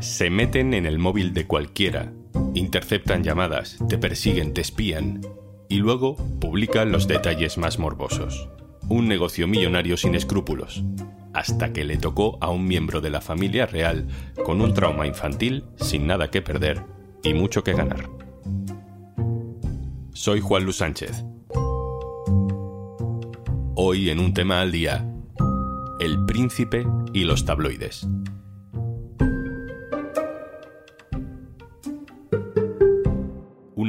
Se meten en el móvil de cualquiera, interceptan llamadas, te persiguen, te espían y luego publican los detalles más morbosos. Un negocio millonario sin escrúpulos, hasta que le tocó a un miembro de la familia real con un trauma infantil, sin nada que perder y mucho que ganar. Soy Juan Luis Sánchez. Hoy en un tema al día, el príncipe y los tabloides.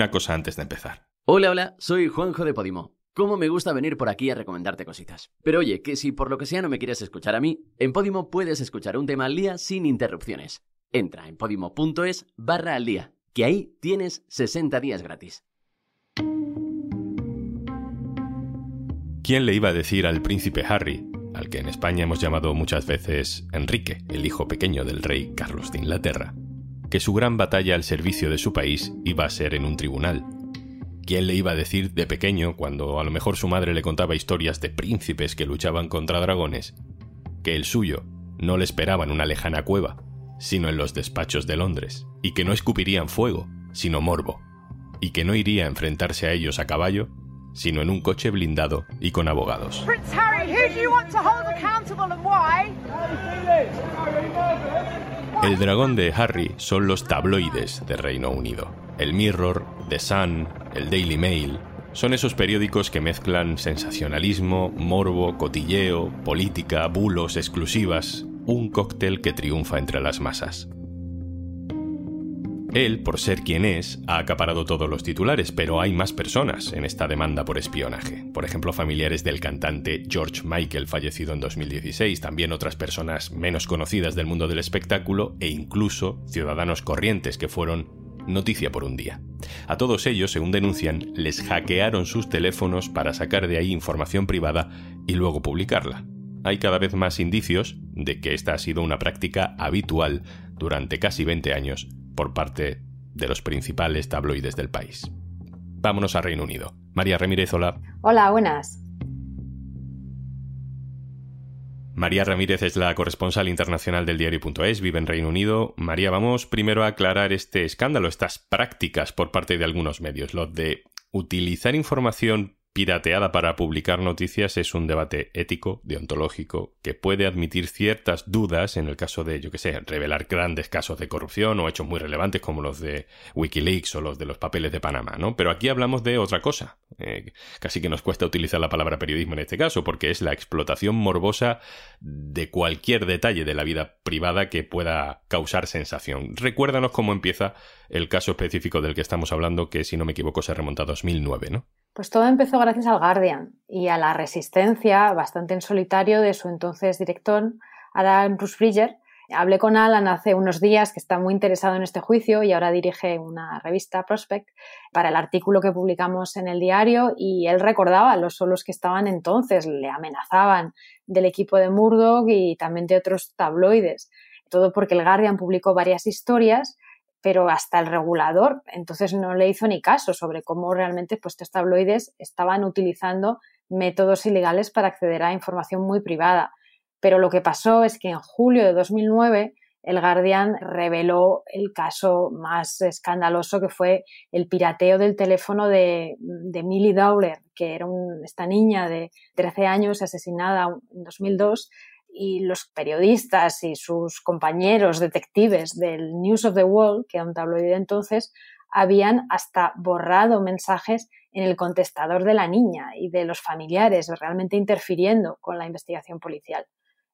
Una cosa antes de empezar. Hola, hola, soy Juanjo de Podimo. Cómo me gusta venir por aquí a recomendarte cositas. Pero oye, que si por lo que sea no me quieres escuchar a mí, en Podimo puedes escuchar un tema al día sin interrupciones. Entra en podimo.es barra al día, que ahí tienes 60 días gratis. ¿Quién le iba a decir al príncipe Harry, al que en España hemos llamado muchas veces Enrique, el hijo pequeño del rey Carlos de Inglaterra, que su gran batalla al servicio de su país iba a ser en un tribunal? ¿Quién le iba a decir de pequeño, cuando a lo mejor su madre le contaba historias de príncipes que luchaban contra dragones, que el suyo no le esperaba en una lejana cueva, sino en los despachos de Londres, y que no escupirían fuego, sino morbo, y que no iría a enfrentarse a ellos a caballo, sino en un coche blindado y con abogados? El dragón de Harry son los tabloides de Reino Unido. El Mirror, The Sun, el Daily Mail, son esos periódicos que mezclan sensacionalismo, morbo, cotilleo, política, bulos, exclusivas, un cóctel que triunfa entre las masas. Él, por ser quien es, ha acaparado todos los titulares, pero hay más personas en esta demanda por espionaje. Por ejemplo, familiares del cantante George Michael, fallecido en 2016, también otras personas menos conocidas del mundo del espectáculo e incluso ciudadanos corrientes que fueron noticia por un día. A todos ellos, según denuncian, les hackearon sus teléfonos para sacar de ahí información privada y luego publicarla. Hay cada vez más indicios de que esta ha sido una práctica habitual durante casi 20 años por parte de los principales tabloides del país. Vámonos a Reino Unido. María Ramírez, hola. Hola, buenas. María Ramírez es la corresponsal internacional del diario.es, vive en Reino Unido. María, vamos primero a aclarar este escándalo, estas prácticas por parte de algunos medios, lo de utilizar información pirateada para publicar noticias es un debate ético, deontológico, que puede admitir ciertas dudas en el caso de, yo que sé, revelar grandes casos de corrupción o hechos muy relevantes como los de Wikileaks o los de los papeles de Panamá, ¿no? Pero aquí hablamos de otra cosa. Eh, casi que nos cuesta utilizar la palabra periodismo en este caso, porque es la explotación morbosa de cualquier detalle de la vida privada que pueda causar sensación. Recuérdanos cómo empieza el caso específico del que estamos hablando, que si no me equivoco se remonta a 2009, ¿no? Pues todo empezó gracias al Guardian y a la resistencia bastante en solitario de su entonces director, Adam Rusbridger. Hablé con Alan hace unos días que está muy interesado en este juicio y ahora dirige una revista Prospect para el artículo que publicamos en el diario y él recordaba los solos que estaban entonces, le amenazaban del equipo de Murdoch y también de otros tabloides. Todo porque el Guardian publicó varias historias pero hasta el regulador entonces no le hizo ni caso sobre cómo realmente pues, estos tabloides estaban utilizando métodos ilegales para acceder a información muy privada. Pero lo que pasó es que en julio de 2009 el Guardian reveló el caso más escandaloso que fue el pirateo del teléfono de, de Millie Dowler, que era esta niña de 13 años asesinada en 2002 y los periodistas y sus compañeros detectives del News of the World, que era un tabloide entonces, habían hasta borrado mensajes en el contestador de la niña y de los familiares, realmente interfiriendo con la investigación policial.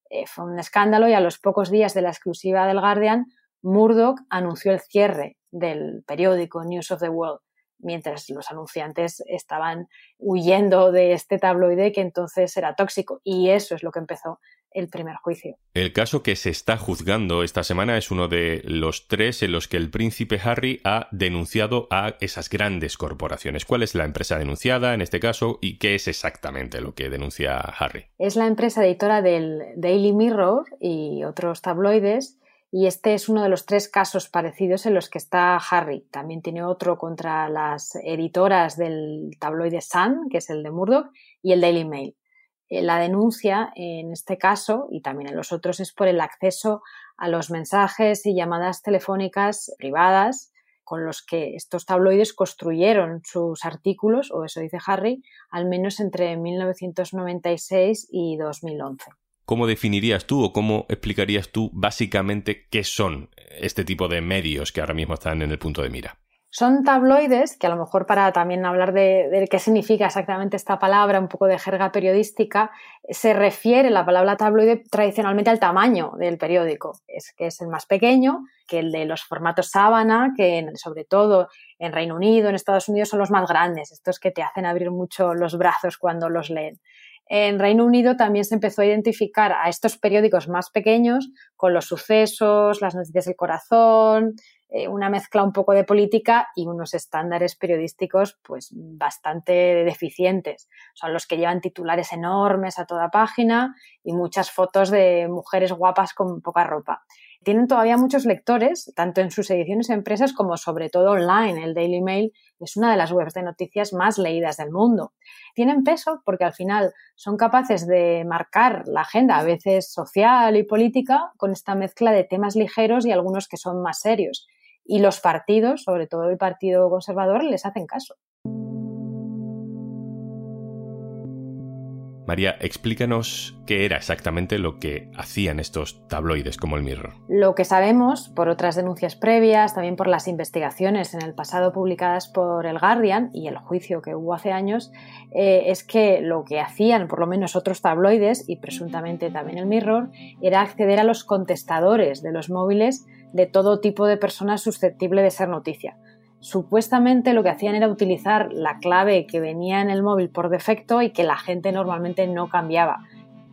Eh, fue un escándalo y a los pocos días de la exclusiva del Guardian, Murdoch anunció el cierre del periódico News of the World, mientras los anunciantes estaban huyendo de este tabloide que entonces era tóxico. Y eso es lo que empezó el primer juicio. El caso que se está juzgando esta semana es uno de los tres en los que el príncipe Harry ha denunciado a esas grandes corporaciones. ¿Cuál es la empresa denunciada en este caso y qué es exactamente lo que denuncia Harry? Es la empresa editora del Daily Mirror y otros tabloides. Y este es uno de los tres casos parecidos en los que está Harry. También tiene otro contra las editoras del tabloide Sun, que es el de Murdoch, y el Daily Mail. Eh, la denuncia en este caso y también en los otros es por el acceso a los mensajes y llamadas telefónicas privadas con los que estos tabloides construyeron sus artículos, o eso dice Harry, al menos entre 1996 y 2011. ¿Cómo definirías tú o cómo explicarías tú básicamente qué son este tipo de medios que ahora mismo están en el punto de mira? Son tabloides, que a lo mejor para también hablar de, qué significa exactamente esta palabra, un poco de jerga periodística, se refiere la palabra tabloide tradicionalmente al tamaño del periódico. Es que es el más pequeño que el de los formatos sábana, que sobre todo en Reino Unido, en Estados Unidos son los más grandes, estos que te hacen abrir mucho los brazos cuando los leen. En Reino Unido también se empezó a identificar a estos periódicos más pequeños con los sucesos, las noticias del corazón, eh, una mezcla un poco de política y unos estándares periodísticos pues bastante deficientes. Son los que llevan titulares enormes a toda página y muchas fotos de mujeres guapas con poca ropa. Tienen todavía muchos lectores, tanto en sus ediciones empresas como sobre todo online. El Daily Mail es una de las webs de noticias más leídas del mundo. Tienen peso porque al final son capaces de marcar la agenda, a veces social y política, con esta mezcla de temas ligeros y algunos que son más serios y los partidos, sobre todo el Partido Conservador, les hacen caso. María, explícanos qué era exactamente lo que hacían estos tabloides como el Mirror. Lo que sabemos, por otras denuncias previas, también por las investigaciones en el pasado publicadas por el Guardian y el juicio que hubo hace años, eh, es que lo que hacían por lo menos otros tabloides y presuntamente también el Mirror era acceder a los contestadores de los móviles de todo tipo de personas susceptible de ser noticia. Supuestamente lo que hacían era utilizar la clave que venía en el móvil por defecto y que la gente normalmente no cambiaba.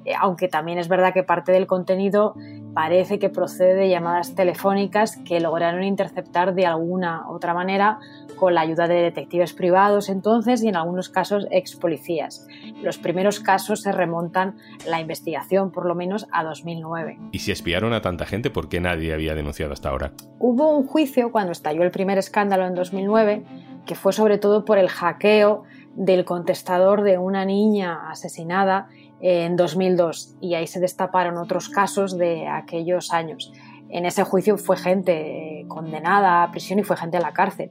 Eh, aunque también es verdad que parte del contenido parece que procede de llamadas telefónicas que lograron interceptar de alguna otra manera con la ayuda de detectives privados entonces y en algunos casos ex policías. Los primeros casos se remontan la investigación por lo menos a 2009. ¿Y si espiaron a tanta gente, por qué nadie había denunciado hasta ahora? Hubo un juicio cuando estalló el primer escándalo en 2009 que fue sobre todo por el hackeo del contestador de una niña asesinada en 2002 y ahí se destaparon otros casos de aquellos años. En ese juicio fue gente condenada a prisión y fue gente a la cárcel.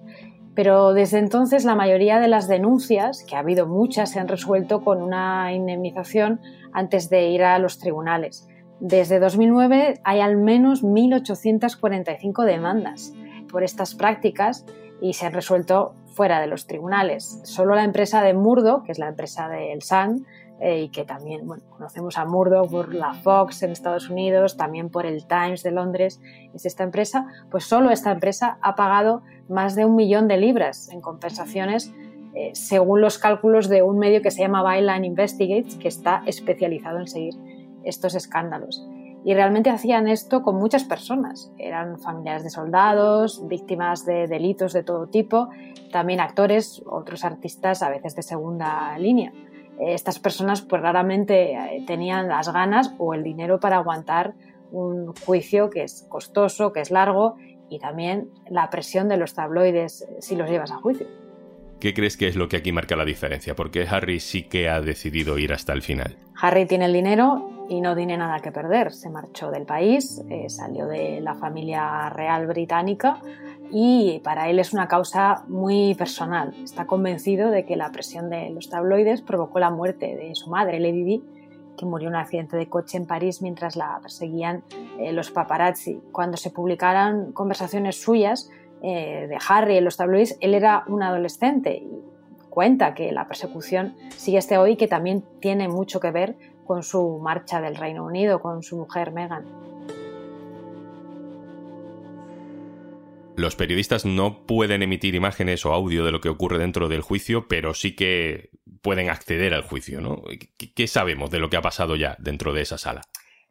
Pero desde entonces la mayoría de las denuncias, que ha habido muchas, se han resuelto con una indemnización antes de ir a los tribunales. Desde 2009 hay al menos 1.845 demandas por estas prácticas y se han resuelto fuera de los tribunales. Solo la empresa de Murdo, que es la empresa del SAN, eh, y que también conocemos a Murdoch por la Fox en Estados Unidos, también por el Times de Londres, es esta empresa, pues solo esta empresa ha pagado más de un millón de libras en compensaciones eh, según los cálculos de un medio que se llama Byline Investigates, que está especializado en seguir estos escándalos. Y realmente hacían esto con muchas personas. Eran familiares de soldados, víctimas de delitos de todo tipo, también actores, otros artistas a veces de segunda línea estas personas pues raramente eh, tenían las ganas o el dinero para aguantar un juicio que es costoso, que es largo y también la presión de los tabloides eh, si los llevas a juicio. ¿Qué crees que es lo que aquí marca la diferencia? Porque Harry sí que ha decidido ir hasta el final. Harry tiene el dinero y no tiene nada que perder. Se marchó del país, eh, salió de la familia real británica y para él es una causa muy personal. Está convencido de que la presión de los tabloides provocó la muerte de su madre, Lady Di, que murió en un accidente de coche en París mientras la perseguían eh, los paparazzi. Cuando se publicaran conversaciones suyas eh, de Harry en los tabloides, él era un adolescente y cuenta que la persecución sigue hasta hoy y que también tiene mucho que ver con su marcha del Reino Unido, con su mujer Meghan. Los periodistas no pueden emitir imágenes o audio de lo que ocurre dentro del juicio, pero sí que pueden acceder al juicio, ¿no? ¿Qué, sabemos de lo que ha pasado ya dentro de esa sala?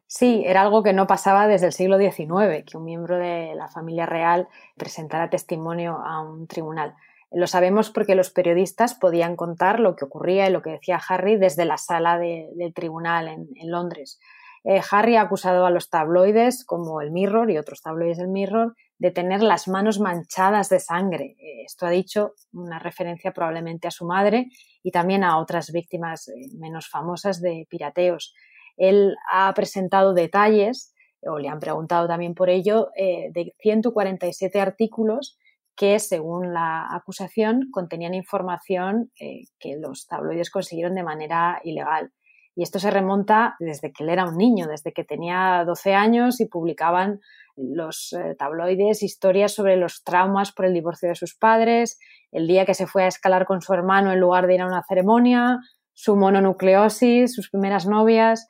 Sí, era algo que no pasaba desde el siglo XIX, que un miembro de la familia real presentara testimonio a un tribunal. Lo sabemos porque los periodistas podían contar lo que ocurría y lo que decía Harry desde la sala del tribunal en Londres. eh, Harry ha acusado a los tabloides, como el Mirror y otros tabloides del Mirror, de tener las manos manchadas de sangre. Eh, esto ha dicho una referencia probablemente a su madre y también a otras víctimas eh, menos famosas de pirateos. Él ha presentado detalles, o le han preguntado también por ello, de 147 artículos que, según la acusación, contenían información que los tabloides consiguieron de manera ilegal. Y esto se remonta desde que él era un niño, desde que tenía 12 años y publicaban los eh, tabloides historias sobre los traumas por el divorcio de sus padres, el día que se fue a escalar con su hermano en lugar de ir a una ceremonia, su mononucleosis, sus primeras novias.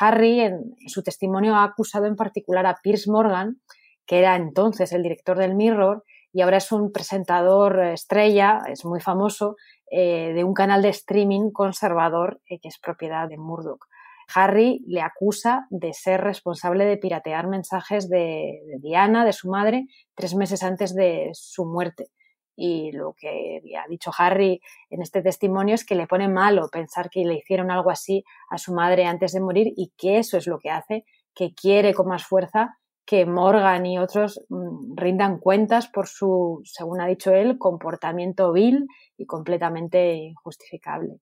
Harry, en, su testimonio, ha acusado en particular a Piers Morgan, que era entonces el director del Mirror y ahora es un presentador estrella, es muy famoso, eh, de un canal de streaming conservador eh, que es propiedad de Murdoch. Harry le acusa de ser responsable de piratear mensajes de, Diana, de su madre, tres meses antes de su muerte. Y lo que ha dicho Harry en este testimonio es que le pone malo pensar que le hicieron algo así a su madre antes de morir y que eso es lo que hace que quiere con más fuerza que Morgan y otros mm, rindan cuentas por su, según ha dicho él, comportamiento vil y completamente injustificable.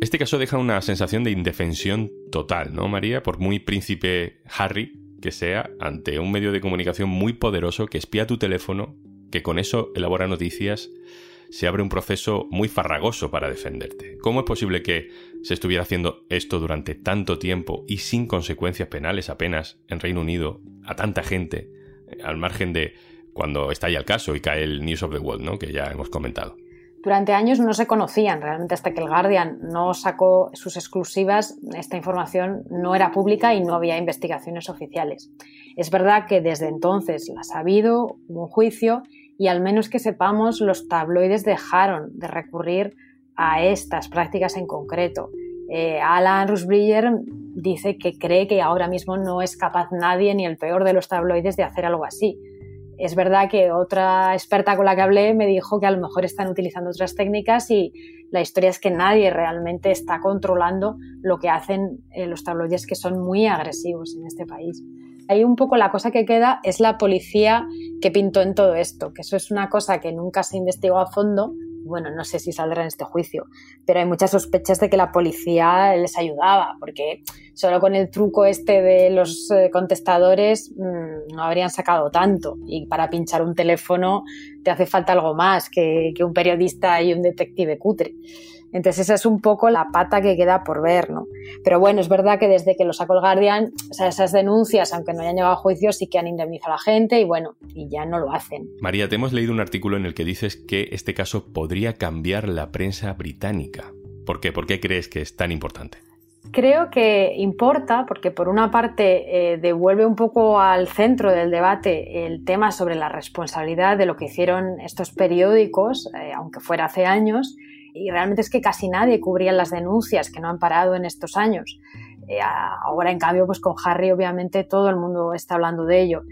Este caso deja una sensación de indefensión total, ¿no, María? Por muy príncipe Harry que sea, ante un medio de comunicación muy poderoso que espía tu teléfono, que con eso elabora noticias, se abre un proceso muy farragoso para defenderte. ¿Cómo es posible que se estuviera haciendo esto durante tanto tiempo y sin consecuencias penales apenas en Reino Unido a tanta gente, al margen de cuando estalla el caso y cae el News of the World, ¿no? que ya hemos comentado? Durante años no se conocían, realmente hasta que el Guardian no sacó sus exclusivas, esta información no era pública y no había investigaciones oficiales. Es verdad que desde entonces las ha habido, hubo un juicio y al menos que sepamos, los tabloides dejaron de recurrir a estas prácticas en concreto. Eh, Alan Rusbridger dice que cree que ahora mismo no es capaz nadie, ni el peor de los tabloides, de hacer algo así es verdad que otra experta con la que hablé me dijo que a lo mejor están utilizando otras técnicas y la historia es que nadie realmente está controlando lo que hacen eh, los tabloides que son muy agresivos en este país. Ahí un poco la cosa que queda es la policía que pintó en todo esto, que eso es una cosa que nunca se investigó a fondo bueno, no sé si saldrá en este juicio, pero hay muchas sospechas de que la policía les ayudaba, porque solo con el truco este de los eh, contestadores mm, no habrían sacado tanto. Y para pinchar un teléfono te hace falta algo más que, que un periodista y un detective cutre. Entonces esa es un poco la pata que queda por ver, ¿no? Pero bueno, es verdad que desde que lo sacó el Guardian, o sea, esas denuncias, aunque no hayan llegado a juicio, sí que han indemnizado a la gente y bueno, y ya no lo hacen. María, te hemos leído un artículo en el que dices que este caso podría cambiar la prensa británica. ¿Por qué? ¿Por qué crees que es tan importante? Creo que importa porque por una parte eh, devuelve un poco al centro del debate el tema sobre la responsabilidad de lo que hicieron estos periódicos, eh, aunque fuera hace años, y realmente es que casi nadie cubría las denuncias que no han parado en estos años. Eh, ahora, en cambio, pues con Harry obviamente todo el mundo está hablando de ello.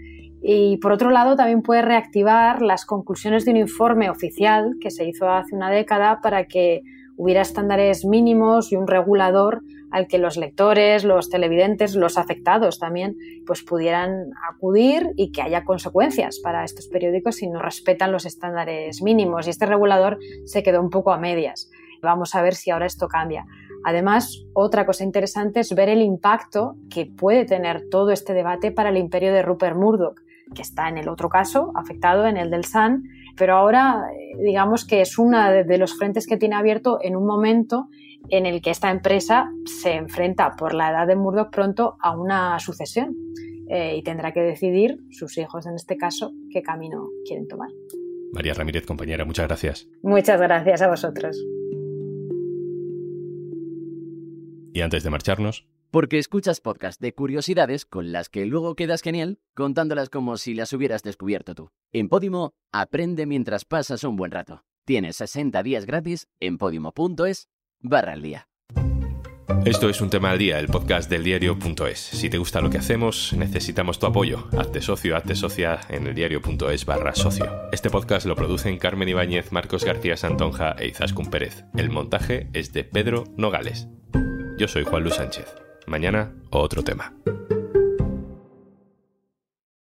Y por otro lado, también puede reactivar las conclusiones de un informe oficial que se hizo hace una década para que hubiera estándares mínimos y un regulador al que los lectores, los televidentes, los afectados también, pues pudieran acudir y que haya consecuencias para estos periódicos si no respetan los estándares mínimos. Y este regulador se quedó un poco a medias. Vamos a ver si ahora esto cambia. Además, otra cosa interesante es ver el impacto que puede tener todo este debate para el imperio de Rupert Murdoch, que está en el otro caso, afectado en el del Sun, pero ahora eh, digamos que es uno de los frentes que tiene abierto en un momento en el que esta empresa se enfrenta por la edad de Murdoch pronto a una sucesión eh, y tendrá que decidir, sus hijos en este caso, qué camino quieren tomar. María Ramírez, compañera, muchas gracias. Muchas gracias a vosotros. Y antes de marcharnos... Porque escuchas podcast de curiosidades con las que luego quedas genial contándolas como si las hubieras descubierto tú. En Podimo, aprende mientras pasas un buen rato. Tienes 60 días gratis en podimo.es barra al día. Esto es un tema al día, el podcast del diario.es. Si te gusta lo que hacemos, necesitamos tu apoyo. Hazte socio, hazte socia en el diario.es barra socio. Este podcast lo producen Carmen Ibáñez, Marcos García Santonja e Izaskun Pérez. El montaje es de Pedro Nogales. Yo soy Juan Luis Sánchez. Mañana, otro tema.